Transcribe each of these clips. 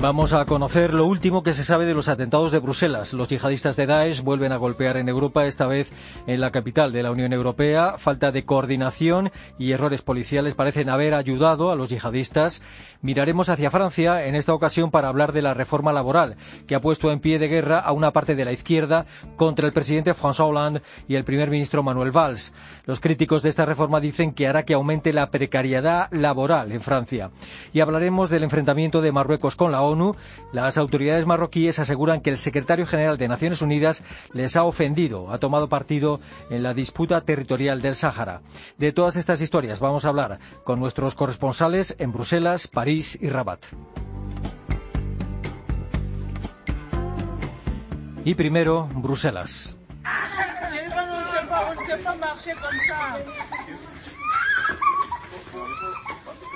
Vamos a conocer lo último que se sabe de los atentados de Bruselas. Los yihadistas de Daesh vuelven a golpear en Europa, esta vez en la capital de la Unión Europea. Falta de coordinación y errores policiales parecen haber ayudado a los yihadistas. Miraremos hacia Francia en esta ocasión para hablar de la reforma laboral, que ha puesto en pie de guerra a una parte de la izquierda contra el presidente François Hollande y el primer ministro Manuel Valls. Los críticos de esta reforma dicen que hará que aumente la precariedad laboral en Francia. Y hablaremos del enfrentamiento de Marruecos con la ONU, las autoridades marroquíes aseguran que el secretario general de Naciones Unidas les ha ofendido, ha tomado partido en la disputa territorial del Sáhara. De todas estas historias vamos a hablar con nuestros corresponsales en Bruselas, París y Rabat. Y primero, Bruselas.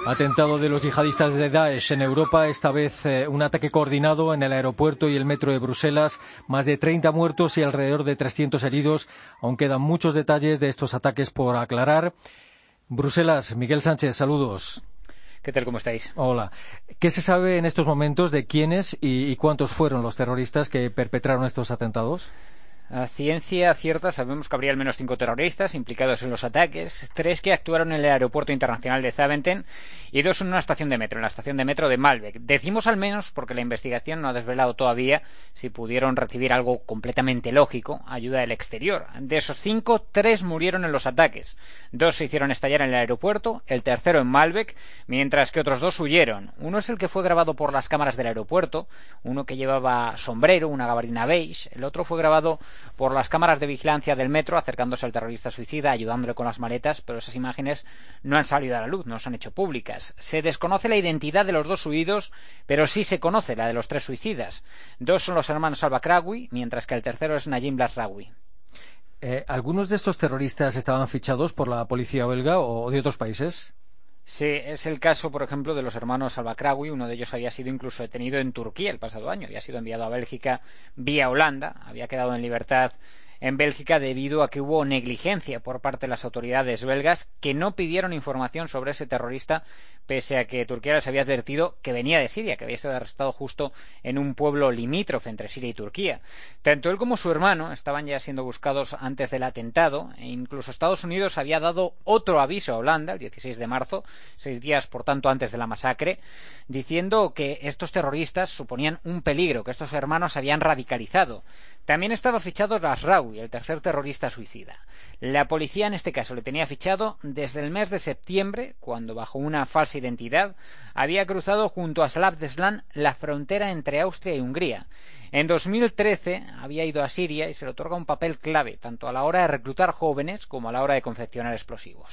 Atentado de los yihadistas de Daesh en Europa, esta vez eh, un ataque coordinado en el aeropuerto y el metro de Bruselas, más de 30 muertos y alrededor de 300 heridos. Aún quedan muchos detalles de estos ataques por aclarar. Bruselas, Miguel Sánchez, saludos. ¿Qué tal? ¿Cómo estáis? Hola. ¿Qué se sabe en estos momentos de quiénes y cuántos fueron los terroristas que perpetraron estos atentados? A ciencia cierta sabemos que habría al menos cinco terroristas implicados en los ataques, tres que actuaron en el aeropuerto internacional de Zaventem y dos en una estación de metro, en la estación de metro de Malbec. Decimos al menos porque la investigación no ha desvelado todavía si pudieron recibir algo completamente lógico, ayuda del exterior. De esos cinco, tres murieron en los ataques. Dos se hicieron estallar en el aeropuerto, el tercero en Malbec, mientras que otros dos huyeron. Uno es el que fue grabado por las cámaras del aeropuerto, uno que llevaba sombrero, una gabardina beige, el otro fue grabado por las cámaras de vigilancia del metro acercándose al terrorista suicida, ayudándole con las maletas, pero esas imágenes no han salido a la luz, no se han hecho públicas. Se desconoce la identidad de los dos huidos, pero sí se conoce la de los tres suicidas. Dos son los hermanos al mientras que el tercero es Najim Blasraoui. Eh, ¿Algunos de estos terroristas estaban fichados por la policía belga o de otros países? Sí, es el caso, por ejemplo, de los hermanos Albakraoui. Uno de ellos había sido incluso detenido en Turquía el pasado año. Había sido enviado a Bélgica vía Holanda. Había quedado en libertad en Bélgica debido a que hubo negligencia por parte de las autoridades belgas que no pidieron información sobre ese terrorista pese a que Turquía les había advertido que venía de Siria, que había sido arrestado justo en un pueblo limítrofe entre Siria y Turquía. Tanto él como su hermano estaban ya siendo buscados antes del atentado e incluso Estados Unidos había dado otro aviso a Holanda el 16 de marzo, seis días por tanto antes de la masacre, diciendo que estos terroristas suponían un peligro, que estos hermanos se habían radicalizado. También estaba fichado Rasraoui, el tercer terrorista suicida. La policía en este caso le tenía fichado desde el mes de septiembre, cuando bajo una falsa identidad había cruzado junto a Slavdeslan la frontera entre Austria y Hungría. En 2013 había ido a Siria y se le otorga un papel clave, tanto a la hora de reclutar jóvenes como a la hora de confeccionar explosivos.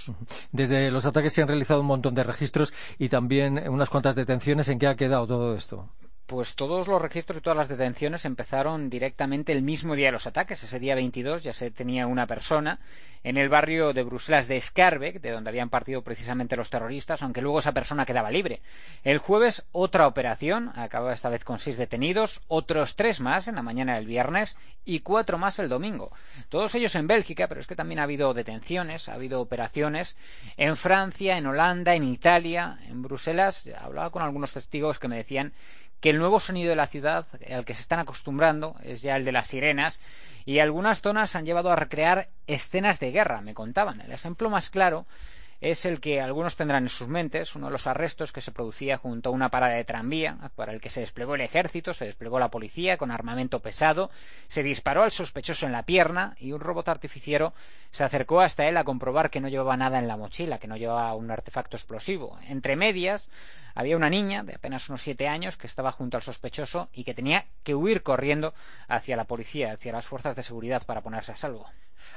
Desde los ataques se han realizado un montón de registros y también unas cuantas detenciones. ¿En qué ha quedado todo esto? Pues todos los registros y todas las detenciones empezaron directamente el mismo día de los ataques. Ese día 22 ya se tenía una persona en el barrio de Bruselas de Scarbeck, de donde habían partido precisamente los terroristas, aunque luego esa persona quedaba libre. El jueves otra operación, acababa esta vez con seis detenidos, otros tres más en la mañana del viernes y cuatro más el domingo. Todos ellos en Bélgica, pero es que también ha habido detenciones, ha habido operaciones en Francia, en Holanda, en Italia, en Bruselas. Hablaba con algunos testigos que me decían que el nuevo sonido de la ciudad al que se están acostumbrando es ya el de las sirenas y algunas zonas han llevado a recrear escenas de guerra, me contaban. El ejemplo más claro es el que algunos tendrán en sus mentes, uno de los arrestos que se producía junto a una parada de tranvía, para el que se desplegó el ejército, se desplegó la policía con armamento pesado, se disparó al sospechoso en la pierna y un robot artificiero se acercó hasta él a comprobar que no llevaba nada en la mochila, que no llevaba un artefacto explosivo. Entre medias había una niña de apenas unos siete años que estaba junto al sospechoso y que tenía que huir corriendo hacia la policía, hacia las fuerzas de seguridad para ponerse a salvo.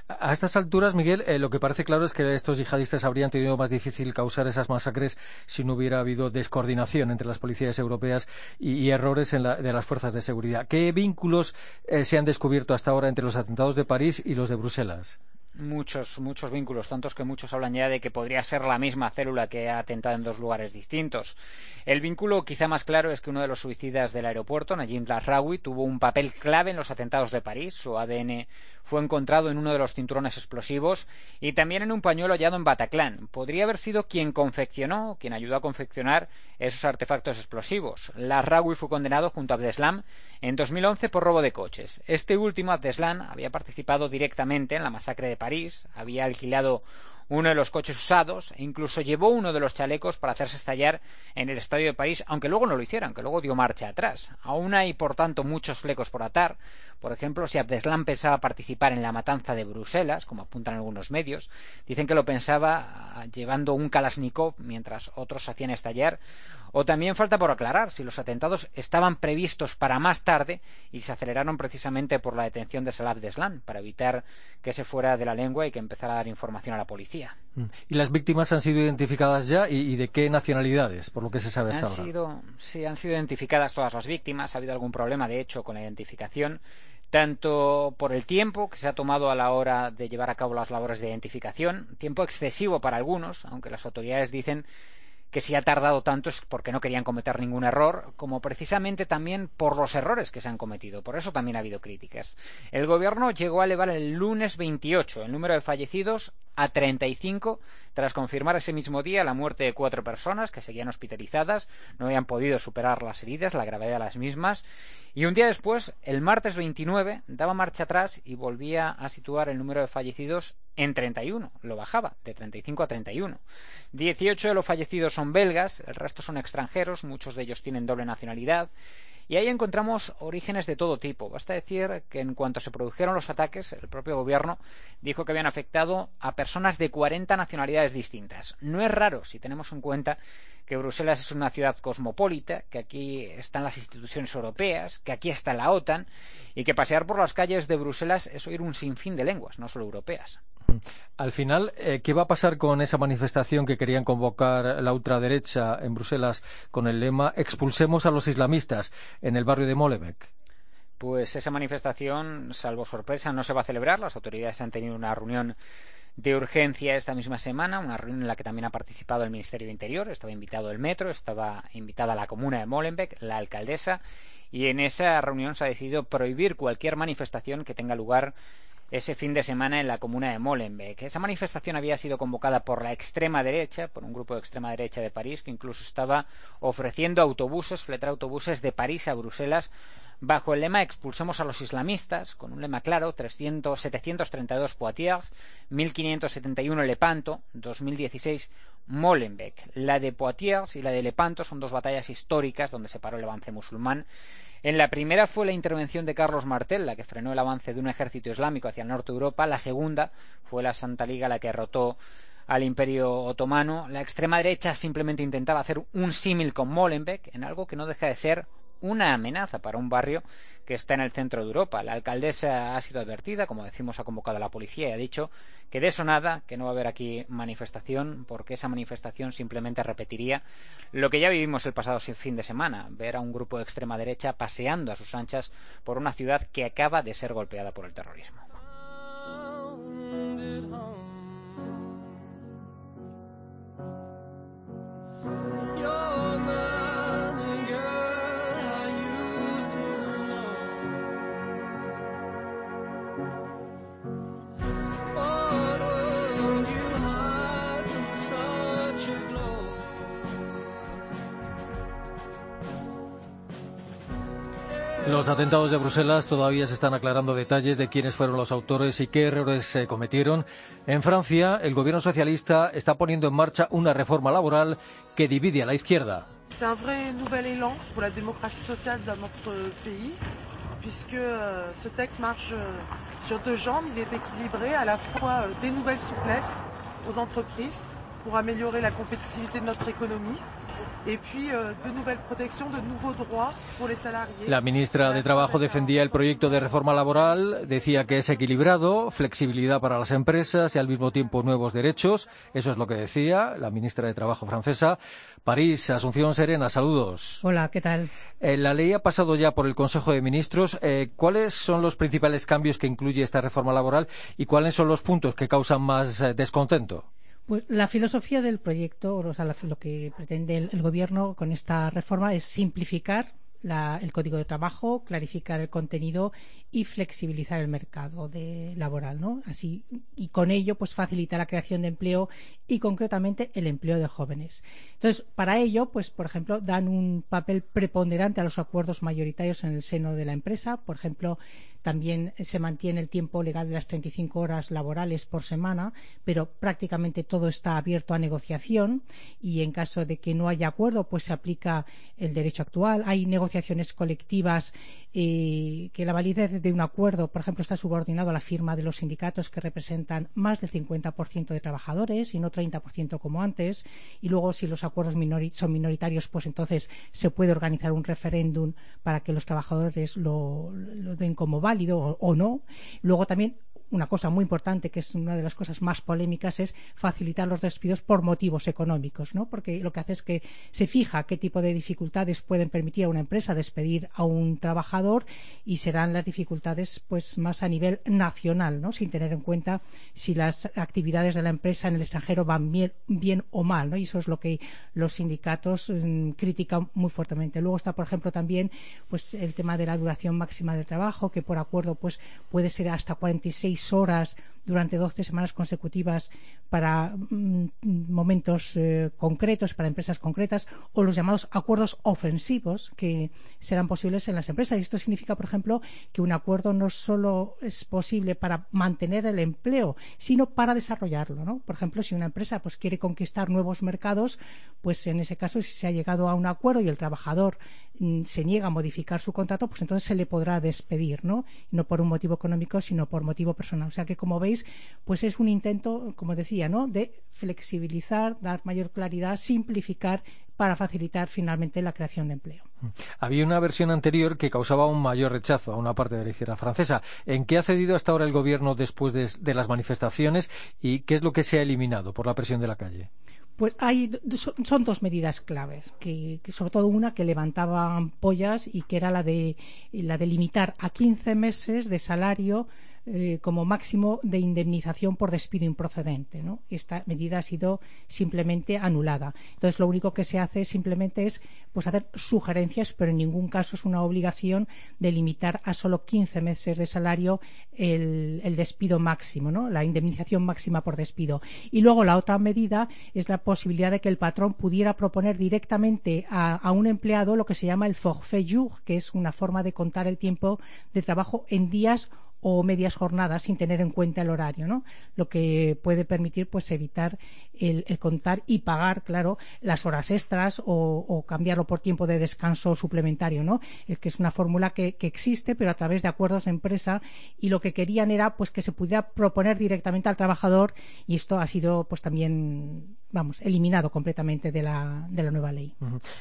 A estas alturas, Miguel, eh, lo que parece claro es que estos yihadistas habrían tenido más difícil causar esas masacres si no hubiera habido descoordinación entre las policías europeas y, errores de las fuerzas de seguridad. ¿Qué vínculos eh, se han descubierto hasta ahora entre los atentados de París y los de Bruselas? Muchos, muchos vínculos, tantos que muchos hablan ya de que podría ser la misma célula que ha atentado en dos lugares distintos. El vínculo quizá más claro es que uno de los suicidas del aeropuerto, Najim Larraoui, tuvo un papel clave en los atentados de París. Su ADN fue encontrado en uno de los cinturones explosivos y también en un pañuelo hallado en Bataclan. Podría haber sido quien confeccionó, quien ayudó a confeccionar esos artefactos explosivos. Larraoui fue condenado junto a Abdeslam en 2011 por robo de coches. Este último, Abdeslam, había participado directamente en la masacre de París, había alquilado uno de los coches usados e incluso llevó uno de los chalecos para hacerse estallar en el estadio de París, aunque luego no lo hicieron, aunque luego dio marcha atrás. Aún hay, por tanto, muchos flecos por atar. Por ejemplo, si Abdeslam pensaba participar en la matanza de Bruselas, como apuntan algunos medios, dicen que lo pensaba ah, llevando un Kalashnikov mientras otros hacían estallar. O también falta por aclarar si los atentados estaban previstos para más tarde y se aceleraron precisamente por la detención de Salah Abdeslam, para evitar que se fuera de la lengua y que empezara a dar información a la policía. Mm. ¿Y las víctimas han sido identificadas ya y, de qué nacionalidades, por lo que se sabe hasta han ahora? Sido, sí, han sido identificadas todas las víctimas. Ha habido algún problema, de hecho, con la identificación tanto por el tiempo que se ha tomado a la hora de llevar a cabo las labores de identificación, tiempo excesivo para algunos, aunque las autoridades dicen que si ha tardado tanto es porque no querían cometer ningún error, como precisamente también por los errores que se han cometido. Por eso también ha habido críticas. El gobierno llegó a elevar el lunes 28 el número de fallecidos a 35 tras confirmar ese mismo día la muerte de cuatro personas que seguían hospitalizadas, no habían podido superar las heridas, la gravedad de las mismas, y un día después, el martes 29, daba marcha atrás y volvía a situar el número de fallecidos en 31, lo bajaba de 35 a 31. 18 de los fallecidos son belgas, el resto son extranjeros, muchos de ellos tienen doble nacionalidad, y ahí encontramos orígenes de todo tipo. Basta decir que en cuanto se produjeron los ataques, el propio gobierno dijo que habían afectado a personas de 40 nacionalidades distintas. No es raro si tenemos en cuenta que Bruselas es una ciudad cosmopolita, que aquí están las instituciones europeas, que aquí está la OTAN y que pasear por las calles de Bruselas es oír un sinfín de lenguas, no solo europeas. Al final, eh, ¿qué va a pasar con esa manifestación que querían convocar la ultraderecha en Bruselas con el lema Expulsemos a los islamistas en el barrio de Molenbeek? Pues esa manifestación, salvo sorpresa, no se va a celebrar. Las autoridades han tenido una reunión de urgencia esta misma semana, una reunión en la que también ha participado el Ministerio de Interior, estaba invitado el Metro, estaba invitada la comuna de Molenbeek, la alcaldesa, y en esa reunión se ha decidido prohibir cualquier manifestación que tenga lugar ese fin de semana en la comuna de Molenbeek. Esa manifestación había sido convocada por la extrema derecha, por un grupo de extrema derecha de París, que incluso estaba ofreciendo autobuses, fletar autobuses de París a Bruselas bajo el lema Expulsemos a los islamistas, con un lema claro, 300, 732 Poitiers, 1571 Lepanto, 2016 Molenbeek. La de Poitiers y la de Lepanto son dos batallas históricas donde se paró el avance musulmán en la primera fue la intervención de Carlos Martel, la que frenó el avance de un ejército islámico hacia el norte de Europa. La segunda fue la Santa Liga, la que derrotó al Imperio Otomano. La extrema derecha simplemente intentaba hacer un símil con Molenbeek en algo que no deja de ser una amenaza para un barrio que está en el centro de Europa. La alcaldesa ha sido advertida, como decimos, ha convocado a la policía y ha dicho que de eso nada, que no va a haber aquí manifestación, porque esa manifestación simplemente repetiría lo que ya vivimos el pasado fin de semana, ver a un grupo de extrema derecha paseando a sus anchas por una ciudad que acaba de ser golpeada por el terrorismo. Los atentados de Bruselas todavía se están aclarando detalles de quiénes fueron los autores y qué errores se cometieron. En Francia, el gobierno socialista está poniendo en marcha una reforma laboral que divide a la izquierda. C'est un vrai nouvel élan pour la démocratie sociale dans notre pays, puisque euh, ce texte marche euh, sur deux jambes. Il est équilibré, à la fois euh, des nouvelles souplesses aux entreprises pour améliorer la compétitivité de notre économie et puis euh, de nouvelles protections, de nouveaux droits pour les salariés. La ministra de Trabajo defendía el proyecto de reforma laboral, decía que es equilibrado, flexibilidad para las empresas y al mismo tiempo nuevos derechos. Eso es lo que decía la ministra de Trabajo francesa. París, Asunción Serena, saludos. Hola, ¿qué tal? Eh, la ley ha pasado ya por el Consejo de Ministros. Eh, ¿Cuáles son los principales cambios que incluye esta reforma laboral y cuáles son los puntos que causan más eh, descontento? Pues la filosofía del proyecto, o sea, lo que pretende el, Gobierno con esta reforma es simplificar la, el código de trabajo, clarificar el contenido y flexibilizar el mercado de, laboral, ¿no? Así y con ello, pues facilitar la creación de empleo y concretamente el empleo de jóvenes. Entonces, para ello, pues por ejemplo, dan un papel preponderante a los acuerdos mayoritarios en el seno de la empresa. Por ejemplo, también se mantiene el tiempo legal de las 35 horas laborales por semana, pero prácticamente todo está abierto a negociación y en caso de que no haya acuerdo, pues se aplica el derecho actual. Hay negociaciones colectivas eh, que la validez de un acuerdo, por ejemplo, está subordinado a la firma de los sindicatos que representan más del 50% de trabajadores y no 30% como antes. Y luego, si los acuerdos son minoritarios, pues entonces se puede organizar un referéndum para que los trabajadores lo, lo den como válido o, o no. Luego también una cosa muy importante, que es una de las cosas más polémicas, es facilitar los despidos por motivos económicos, ¿no? Porque lo que hace es que se fija qué tipo de dificultades pueden permitir a una empresa despedir a un trabajador y serán las dificultades pues más a nivel nacional, ¿no? Sin tener en cuenta si las actividades de la empresa en el extranjero van bien, bien o mal, ¿no? Y eso es lo que los sindicatos mmm, critican muy fuertemente. Luego está, por ejemplo, también pues el tema de la duración máxima del trabajo, que por acuerdo pues puede ser hasta 46 horas durante 12 semanas consecutivas para mm, momentos eh, concretos, para empresas concretas, o los llamados acuerdos ofensivos que serán posibles en las empresas. Y esto significa, por ejemplo, que un acuerdo no solo es posible para mantener el empleo, sino para desarrollarlo. ¿no? Por ejemplo, si una empresa pues, quiere conquistar nuevos mercados, pues en ese caso, si se ha llegado a un acuerdo y el trabajador mm, se niega a modificar su contrato, pues entonces se le podrá despedir, ¿no? No por un motivo económico, sino por motivo personal. O sea que, como veis, pues es un intento, como decía, ¿no? de flexibilizar, dar mayor claridad, simplificar para facilitar finalmente la creación de empleo. Había una versión anterior que causaba un mayor rechazo a una parte de la izquierda francesa. ¿En qué ha cedido hasta ahora el gobierno después de, de las manifestaciones y qué es lo que se ha eliminado por la presión de la calle? Pues hay, son dos medidas claves, que, que, sobre todo una que levantaba ampollas y que era la de, la de limitar a 15 meses de salario eh, como máximo de indemnización por despido improcedente. ¿no? Esta medida ha sido simplemente anulada. Entonces, lo único que se hace simplemente es pues, hacer sugerencias, pero en ningún caso es una obligación de limitar a solo 15 meses de salario el, despido máximo, ¿no? la indemnización máxima por despido. Y luego la otra medida es la posibilidad de que el patrón pudiera proponer directamente a, a un empleado lo que se llama el forfait jour, que es una forma de contar el tiempo de trabajo en días o medias jornadas sin tener en cuenta el horario, ¿no? Lo que puede permitir pues evitar el, el contar y pagar, claro, las horas extras o, o, cambiarlo por tiempo de descanso suplementario, ¿no? Es que es una fórmula que, que, existe, pero a través de acuerdos de empresa y lo que querían era pues que se pudiera proponer directamente al trabajador y esto ha sido pues también vamos, eliminado completamente de la, de la nueva ley.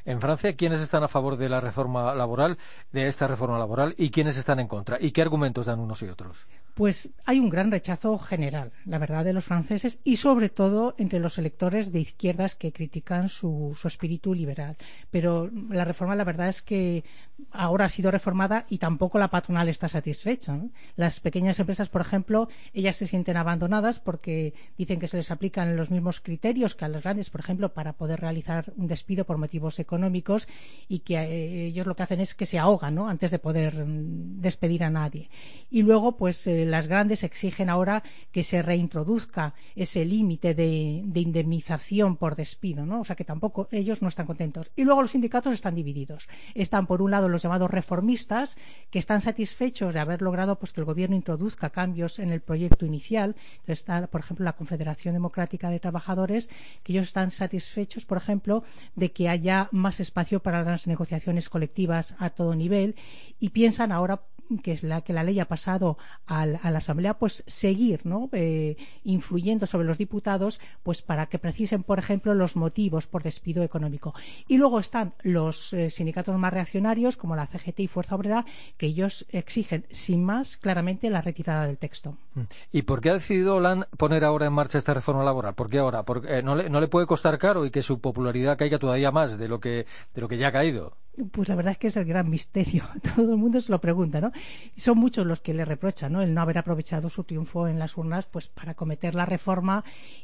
En Francia, ¿quiénes están a favor de la reforma laboral, de esta reforma laboral, y quiénes están en contra? ¿Y qué argumentos dan unos y otros? Pues hay un gran rechazo general, la verdad, de los franceses y sobre todo entre los electores de izquierdas que critican su, su espíritu liberal. Pero la reforma, la verdad es que ahora ha sido reformada y tampoco la patronal está satisfecha. Las pequeñas empresas, por ejemplo, ellas se sienten abandonadas porque dicen que se les aplican los mismos criterios que a las grandes, por ejemplo, para poder realizar un despido por motivos económicos y que eh, ellos lo que hacen es que se ahogan ¿no? antes de poder mm, despedir a nadie. Y luego, pues eh, las grandes exigen ahora que se reintroduzca ese límite de, de, indemnización por despido, ¿no? O sea que tampoco ellos no están contentos. Y luego los sindicatos están divididos. Están por un lado los llamados reformistas que están satisfechos de haber logrado pues que el gobierno introduzca cambios en el proyecto inicial. Está, por ejemplo, la Confederación Democrática de Trabajadores que ellos están satisfechos, por ejemplo, de que haya más espacio para las negociaciones colectivas a todo nivel y piensan ahora que es la que la ley ha pasado a la Asamblea, pues seguir ¿no? Eh, influyendo sobre los diputados pues para que precisen, por ejemplo, los motivos por despido económico. Y luego están los eh, sindicatos más reaccionarios, como la CGT y Fuerza Obrera, que ellos exigen, sin más, claramente la retirada del texto. Mm. ¿Y por qué ha decidido Hollande poner ahora en marcha esta reforma laboral? ¿Por qué ahora? Porque, eh, no, le, ¿No le puede costar caro y que su popularidad caiga todavía más de lo que, de lo que ya ha caído? Pues la verdad es que es el gran misterio. Todo el mundo se lo pregunta, ¿no? son muchos los que le reprochan, ¿no? El no haber aprovechado su triunfo en las urnas, pues para cometer la reforma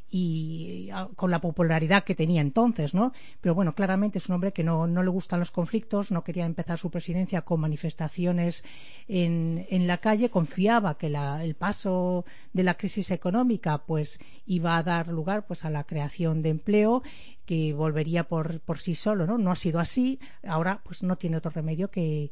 y con la popularidad que tenía entonces, ¿no? Pero bueno, claramente es un hombre que no, no le gustan los conflictos, no quería empezar su presidencia con manifestaciones en, en la calle, confiaba que la, el paso de la crisis económica, pues iba a dar lugar, pues a la creación de empleo que volvería por, por sí solo, ¿no? No ha sido así. Ahora, pues no tiene otro remedio que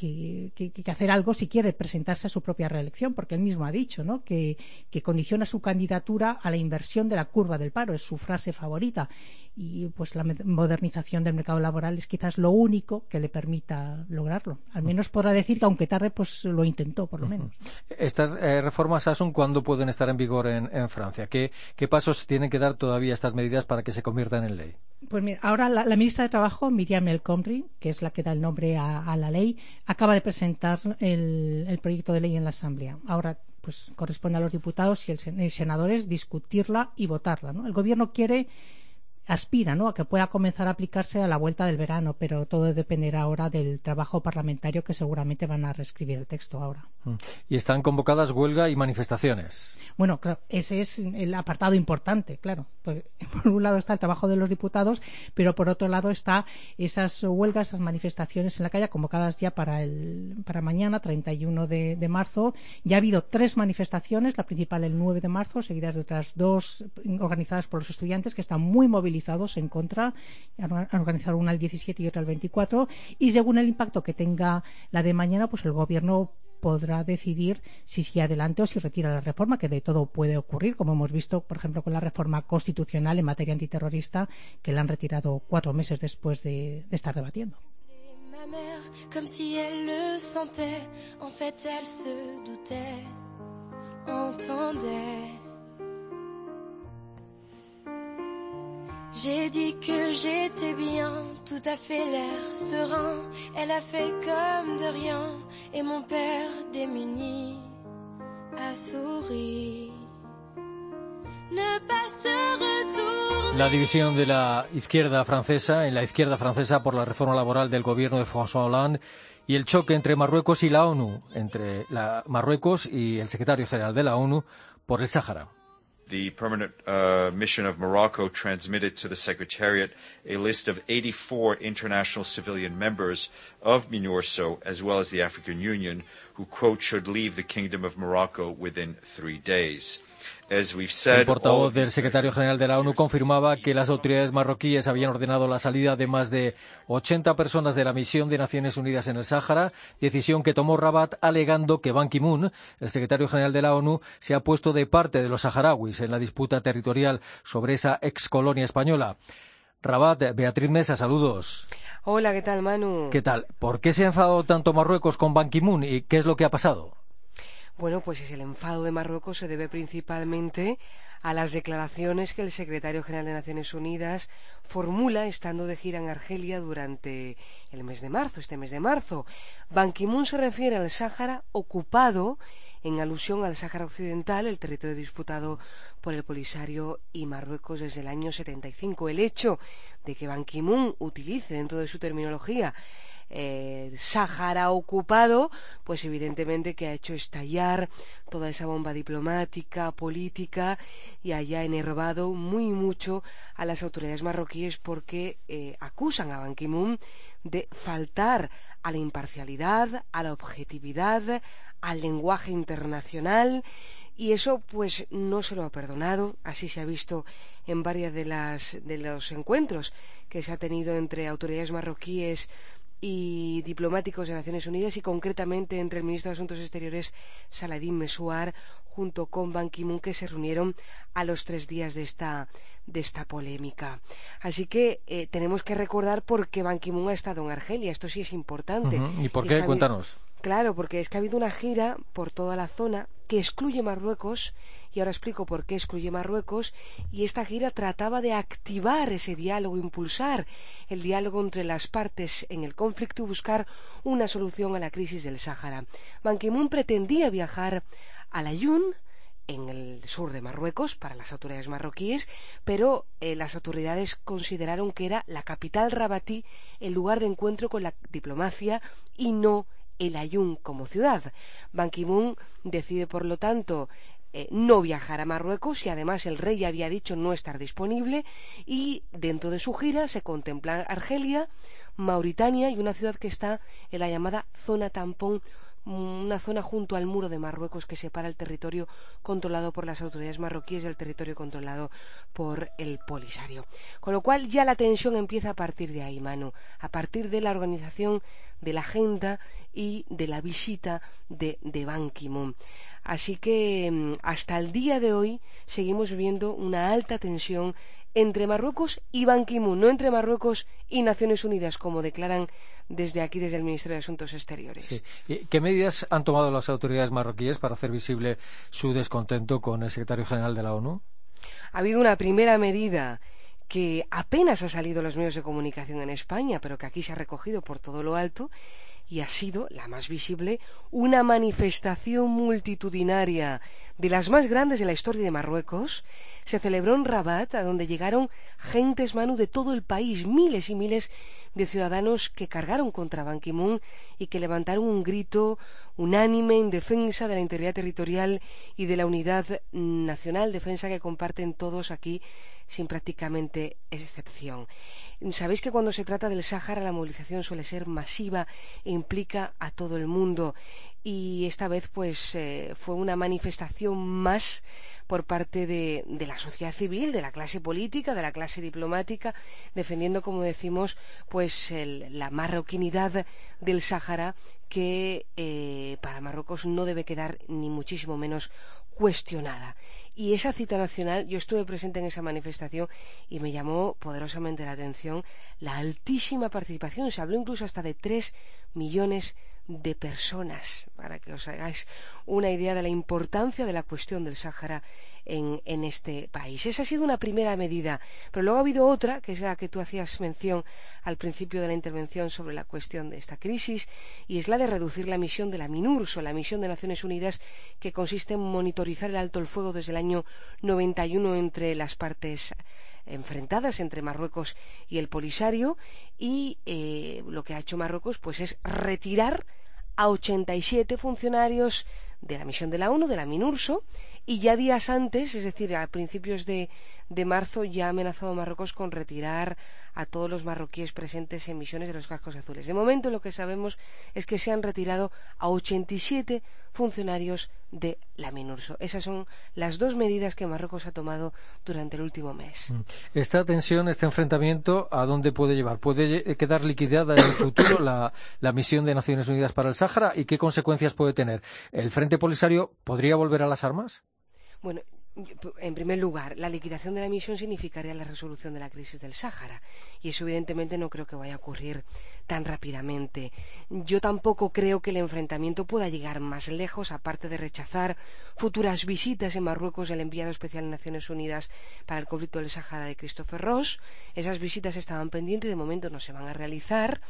que, hacer algo si quiere presentarse a su propia reelección, porque él mismo ha dicho ¿no? que, condiciona su candidatura a la inversión de la curva del paro, es su frase favorita. Y pues la modernización del mercado laboral es quizás lo único que le permita lograrlo. Al menos podrá decir que aunque tarde, pues lo intentó, por lo menos. Estas eh, reformas, Asun, ¿cuándo pueden estar en vigor en, Francia? ¿Qué, ¿Qué pasos tienen que dar todavía estas medidas para que se conviertan en ley? Pues mira, ahora la, ministra de Trabajo, Miriam El Khomri, que es la que da el nombre a, la ley, acaba de presentar el, proyecto de ley en la Asamblea. Ahora pues corresponde a los diputados y los senadores discutirla y votarla. ¿no? El Gobierno quiere aspira ¿no? a que pueda comenzar a aplicarse a la vuelta del verano, pero todo dependerá ahora del trabajo parlamentario que seguramente van a reescribir el texto ahora. Mm. Y están convocadas huelga y manifestaciones. Bueno, claro, ese es el apartado importante, claro. Pues, por un lado está el trabajo de los diputados, pero por otro lado está esas huelgas, esas manifestaciones en la calle convocadas ya para, el, para mañana, 31 de, de marzo. Ya ha habido tres manifestaciones, la principal el 9 de marzo, seguidas de otras dos organizadas por los estudiantes que están muy movilizados en contra, han organizado una el 17 y otra el 24, y según el impacto que tenga la de mañana, pues el gobierno podrá decidir si sigue adelante o si retira la reforma, que de todo puede ocurrir, como hemos visto, por ejemplo, con la reforma constitucional en materia antiterrorista, que la han retirado cuatro meses después de, de estar debatiendo. J'ai dit que j'étais bien, tout a fait l'air serein. Elle a fait comme de rien, et mon père démuni a souri. La división de la izquierda francesa, en la izquierda francesa por la reforma laboral del gobierno de François Hollande y el choque entre Marruecos y la ONU, entre la Marruecos y el secretario general de la ONU por el Sáhara. The permanent uh, mission of Morocco transmitted to the Secretariat a list of 84 international civilian members of MINURSO, as well as the African Union, who, quote, should leave the Kingdom of Morocco within three days. El portavoz del secretario general de la ONU confirmaba que las autoridades marroquíes habían ordenado la salida de más de 80 personas de la misión de Naciones Unidas en el Sáhara, decisión que tomó Rabat alegando que Ban Ki-moon, el secretario general de la ONU, se ha puesto de parte de los saharauis en la disputa territorial sobre esa ex colonia española. Rabat, Beatriz Mesa, saludos. Hola, ¿qué tal, Manu? ¿Qué tal? ¿Por qué se ha enfadado tanto Marruecos con Ban Ki-moon y qué es lo que ha pasado? Bueno, pues el enfado de Marruecos se debe principalmente a las declaraciones que el secretario general de Naciones Unidas formula estando de gira en Argelia durante el mes de marzo, este mes de marzo. Ban Ki-moon se refiere al Sáhara ocupado en alusión al Sáhara Occidental, el territorio disputado por el Polisario y Marruecos desde el año 75. El hecho de que Ban Ki-moon utilice dentro de su terminología eh, Sáhara ocupado, pues evidentemente que ha hecho estallar toda esa bomba diplomática, política y haya enervado muy mucho a las autoridades marroquíes porque eh, acusan a Ban Ki-moon de faltar a la imparcialidad, a la objetividad, al lenguaje internacional y eso pues no se lo ha perdonado, así se ha visto en varias de las de los encuentros que se ha tenido entre autoridades marroquíes y diplomáticos de Naciones Unidas y concretamente entre el ministro de Asuntos Exteriores Saladin Mesuar junto con Ban Ki-moon que se reunieron a los tres días de esta, de esta polémica. Así que eh, tenemos que recordar por qué Ban Ki-moon ha estado en Argelia. Esto sí es importante. ¿Y por qué? Cuéntanos. Claro, porque es que ha habido una gira por toda la zona que excluye Marruecos, y ahora explico por qué excluye Marruecos, y esta gira trataba de activar ese diálogo, impulsar el diálogo entre las partes en el conflicto y buscar una solución a la crisis del Sáhara. Ban Ki-moon pretendía viajar a la Yun, en el sur de Marruecos para las autoridades marroquíes, pero eh, las autoridades consideraron que era la capital rabatí el lugar de encuentro con la diplomacia y no el Ayun como ciudad. Ban Ki-moon decide, por lo tanto, eh, no viajar a Marruecos y además el rey había dicho no estar disponible y dentro de su gira se contempla Argelia, Mauritania y una ciudad que está en la llamada zona tampón una zona junto al muro de Marruecos que separa el territorio controlado por las autoridades marroquíes del territorio controlado por el Polisario. Con lo cual ya la tensión empieza a partir de ahí, Manu, a partir de la organización de la agenda y de la visita de, de Ban Ki-moon. Así que mm, hasta el día de hoy seguimos viendo una alta tensión entre Marruecos y Ban Ki-moon, no entre Marruecos y Naciones Unidas, como declaran desde aquí, desde el Ministerio de Asuntos Exteriores. ¿Qué medidas han tomado las autoridades marroquíes para hacer visible su descontento con el secretario general de la ONU? Ha habido una primera medida que apenas ha salido en los medios de comunicación en España, pero que aquí se ha recogido por todo lo alto, y ha sido, la más visible, una manifestación multitudinaria de las más grandes de la historia de Marruecos. Se celebró en Rabat, a donde llegaron gentes manu de todo el país, miles y miles de ciudadanos que cargaron contra Ban Ki-moon y que levantaron un grito unánime en defensa de la integridad territorial y de la unidad nacional, defensa que comparten todos aquí sin prácticamente excepción. Sabéis que cuando se trata del Sáhara la movilización suele ser masiva e implica a todo el mundo y esta vez pues eh, fue una manifestación más por parte de, la sociedad civil, de la clase política, de la clase diplomática, defendiendo, como decimos, pues la marroquinidad del Sáhara que eh, para Marruecos no debe quedar ni muchísimo menos cuestionada. Y esa cita nacional, yo estuve presente en esa manifestación y me llamó poderosamente la atención la altísima participación. Se habló incluso hasta de tres millones de personas, para que os hagáis una idea de la importancia de la cuestión del Sáhara en, este país. Esa ha sido una primera medida, pero luego ha habido otra, que es la que tú hacías mención al principio de la intervención sobre la cuestión de esta crisis, y es la de reducir la misión de la MINURSO, la misión de Naciones Unidas, que consiste en monitorizar el alto el fuego desde el año 91 entre las partes enfrentadas entre Marruecos y el Polisario y eh, lo que ha hecho Marruecos pues es retirar a 87 funcionarios de la misión de la ONU, de la MINURSO, y ya días antes, es decir, a principios de, marzo, ya ha amenazado Marruecos con retirar a todos los marroquíes presentes en misiones de los cascos azules. De momento lo que sabemos es que se han retirado a 87 funcionarios de la MINURSO. Esas son las dos medidas que Marruecos ha tomado durante el último mes. Mm. Esta tensión, este enfrentamiento, ¿a dónde puede llevar? ¿Puede quedar liquidada en el futuro la, la misión de Naciones Unidas para el Sáhara y qué consecuencias puede tener? ¿El Frente Polisario podría volver a las armas? Bueno, en primer lugar, la liquidación de la misión significaría la resolución de la crisis del Sáhara y eso evidentemente no creo que vaya a ocurrir tan rápidamente. Yo tampoco creo que el enfrentamiento pueda llegar más lejos, aparte de rechazar futuras visitas en Marruecos del enviado especial de Naciones Unidas para el conflicto del Sáhara de Christopher Ross. Esas visitas estaban pendientes y de momento no se van a realizar.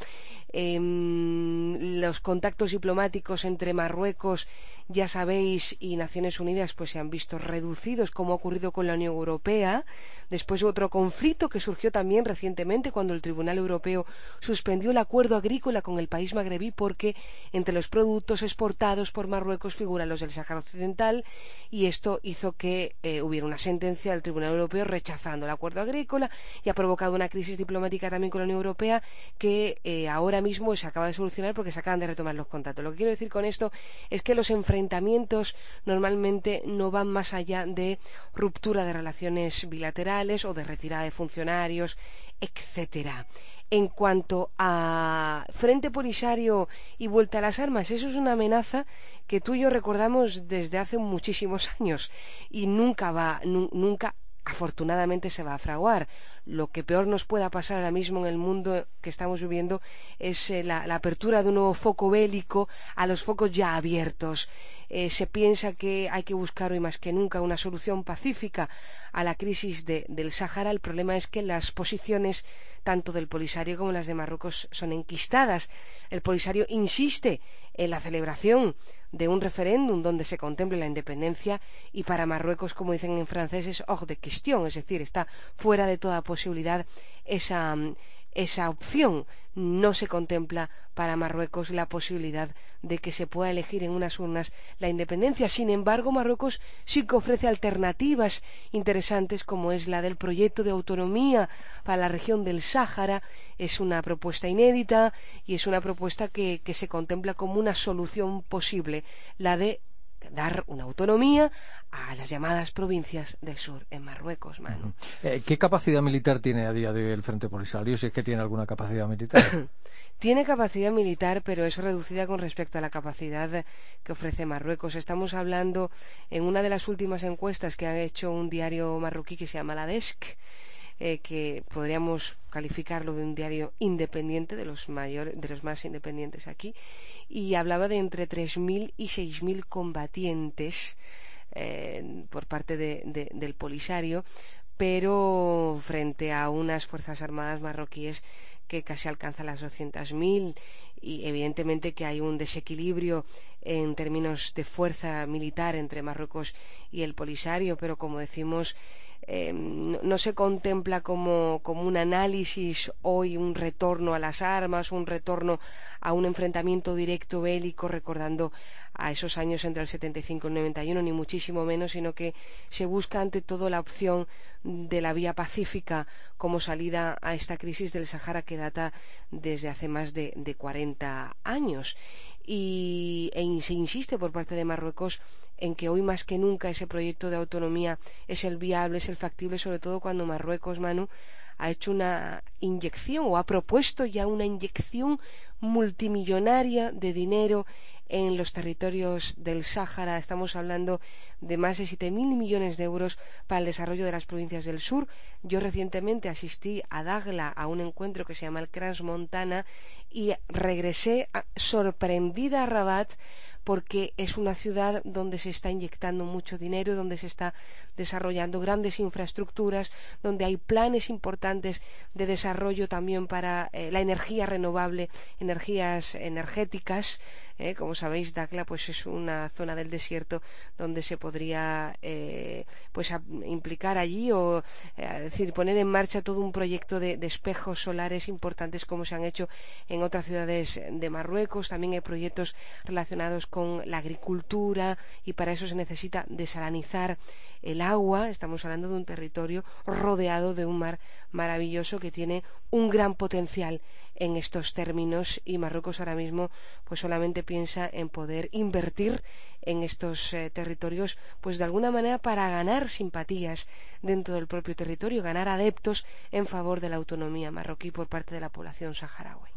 Em, los contactos diplomáticos entre Marruecos, ya sabéis, y Naciones Unidas pues se han visto reducidos, como ha ocurrido con la Unión Europea. Después otro conflicto que surgió también recientemente cuando el Tribunal Europeo suspendió el acuerdo agrícola con el país magrebí porque entre los productos exportados por Marruecos figuran los del Sáhara Occidental y esto hizo que eh, hubiera una sentencia del Tribunal Europeo rechazando el acuerdo agrícola y ha provocado una crisis diplomática también con la Unión Europea que eh, ahora mismo se acaba de solucionar porque se acaban de retomar los contactos. Lo que quiero decir con esto es que los enfrentamientos normalmente no van más allá de ruptura de relaciones bilaterales o de retirada de funcionarios, etcétera. En cuanto a Frente Polisario y vuelta a las armas, eso es una amenaza que tú y yo recordamos desde hace muchísimos años y nunca va, nunca afortunadamente se va a fraguar. Lo que peor nos pueda pasar ahora mismo en el mundo que estamos viviendo es eh, la, apertura de un nuevo foco bélico a los focos ya abiertos. Eh, se piensa que hay que buscar hoy más que nunca una solución pacífica a la crisis de, del Sáhara. El problema es que las posiciones tanto del Polisario como las de Marruecos son enquistadas. El Polisario insiste en la celebración de un referéndum donde se contemple la independencia y para Marruecos, como dicen en francés, es hors de question, es decir, está fuera de toda posibilidad esa, esa opción. No se contempla para Marruecos la posibilidad de que se pueda elegir en unas urnas la independencia. Sin embargo, Marruecos sí que ofrece alternativas interesantes como es la del proyecto de autonomía para la región del Sáhara. Es una propuesta inédita y es una propuesta que, que se contempla como una solución posible, la de dar una autonomía a las llamadas provincias del sur en Marruecos, Manu. Eh, ¿Qué capacidad militar tiene a día de hoy el Frente Polisario, si es que tiene alguna capacidad militar? tiene capacidad militar, pero es reducida con respecto a la capacidad que ofrece Marruecos. Estamos hablando en una de las últimas encuestas que ha hecho un diario marroquí que se llama La Desk, eh, que podríamos calificarlo de un diario independiente, de los, mayores, de los más independientes aquí, y hablaba de entre 3.000 y 6.000 combatientes eh, por parte de, de, del Polisario, pero frente a unas Fuerzas Armadas marroquíes que casi alcanzan las 200.000 y evidentemente que hay un desequilibrio en términos de fuerza militar entre Marruecos y el Polisario, pero como decimos, eh, no, se contempla como, como, un análisis hoy un retorno a las armas, un retorno a un enfrentamiento directo bélico, recordando a esos años entre el 75 y el 91, ni muchísimo menos, sino que se busca ante todo la opción de la vía pacífica como salida a esta crisis del Sahara que data desde hace más de, de 40 años y e se insiste por parte de Marruecos en que hoy más que nunca ese proyecto de autonomía es el viable, es el factible, sobre todo cuando Marruecos, Manu, ha hecho una inyección o ha propuesto ya una inyección multimillonaria de dinero en los territorios del Sáhara. Estamos hablando de más de 7.000 millones de euros para el desarrollo de las provincias del sur. Yo recientemente asistí a Dagla a un encuentro que se llama el Crans Montana y regresé sorprendida a Rabat porque es una ciudad donde se está inyectando mucho dinero, donde se está desarrollando grandes infraestructuras, donde hay planes importantes de desarrollo también para eh, la energía renovable, energías energéticas, ¿eh? Como sabéis, Dakla pues es una zona del desierto donde se podría eh, pues implicar allí o eh, decir poner en marcha todo un proyecto de, de, espejos solares importantes como se han hecho en otras ciudades de Marruecos. También hay proyectos relacionados con la agricultura y para eso se necesita desalanizar el agua. Estamos hablando de un territorio rodeado de un mar maravilloso que tiene un gran potencial en estos términos y Marruecos ahora mismo pues solamente piensa en poder invertir en estos eh, territorios pues de alguna manera para ganar simpatías dentro del propio territorio, ganar adeptos en favor de la autonomía marroquí por parte de la población saharaui.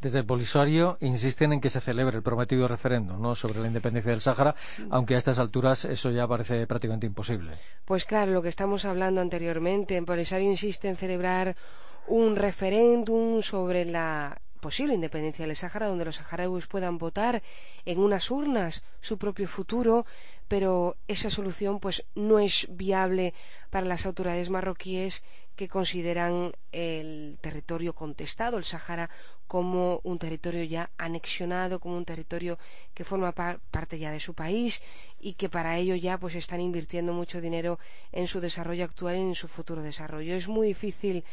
Desde el Polisario insisten en que se celebre el prometido referéndum ¿no? sobre la independencia del Sáhara, aunque a estas alturas eso ya parece prácticamente imposible. Pues claro, lo que estamos hablando anteriormente, en Polisario insiste en celebrar un referéndum sobre la posible independencia del Sáhara, donde los saharauis puedan votar en unas urnas su propio futuro, pero esa solución pues no es viable para las autoridades marroquíes que consideran el territorio contestado, el Sáhara, como un territorio ya anexionado, como un territorio que forma par parte ya de su país y que para ello ya pues están invirtiendo mucho dinero en su desarrollo actual y en su futuro desarrollo. Es muy difícil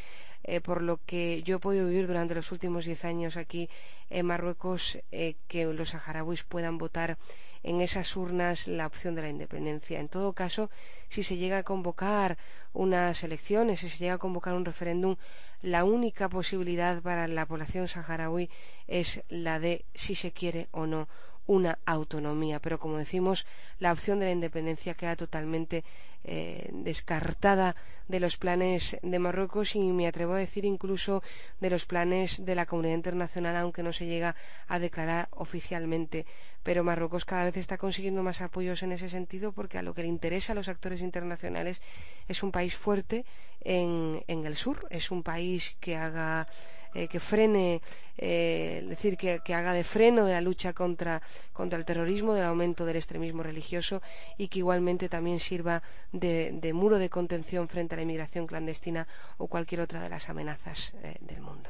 eh, por lo que yo he podido vivir durante los últimos diez años aquí en Marruecos, eh, que los saharauis puedan votar en esas urnas la opción de la independencia. En todo caso, si se llega a convocar unas elecciones, si se llega a convocar un referéndum, la única posibilidad para la población saharaui es la de si se quiere o no una autonomía. Pero como decimos, la opción de la independencia queda totalmente eh, descartada de los planes de Marruecos y me atrevo a decir incluso de los planes de la comunidad internacional, aunque no se llega a declarar oficialmente. Pero Marruecos cada vez está consiguiendo más apoyos en ese sentido porque a lo que le interesa a los actores internacionales es un país fuerte en, en el sur, es un país que haga eh, que frene, eh, decir, que, que, haga de freno de la lucha contra, contra el terrorismo, del aumento del extremismo religioso y que igualmente también sirva de, de muro de contención frente a la inmigración clandestina o cualquier otra de las amenazas eh, del mundo.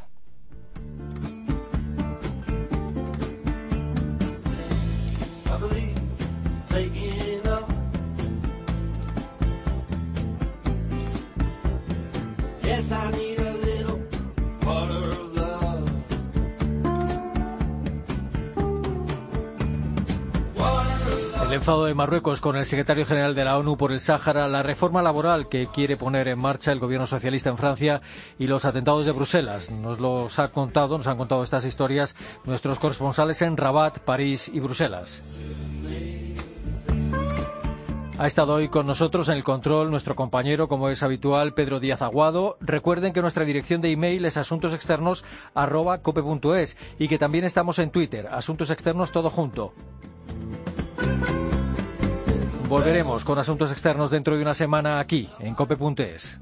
El enfado de Marruecos con el secretario general de la ONU por el Sáhara, la reforma laboral que quiere poner en marcha el gobierno socialista en Francia y los atentados de Bruselas. Nos los ha contado, nos han contado estas historias nuestros corresponsales en Rabat, París y Bruselas. Ha estado hoy con nosotros en el control nuestro compañero, como es habitual, Pedro Díaz Aguado. Recuerden que nuestra dirección de email es asuntosexternos.cope.es y que también estamos en Twitter, Asuntos Externos todo junto. Volveremos con Asuntos Externos dentro de una semana aquí, en cope.es.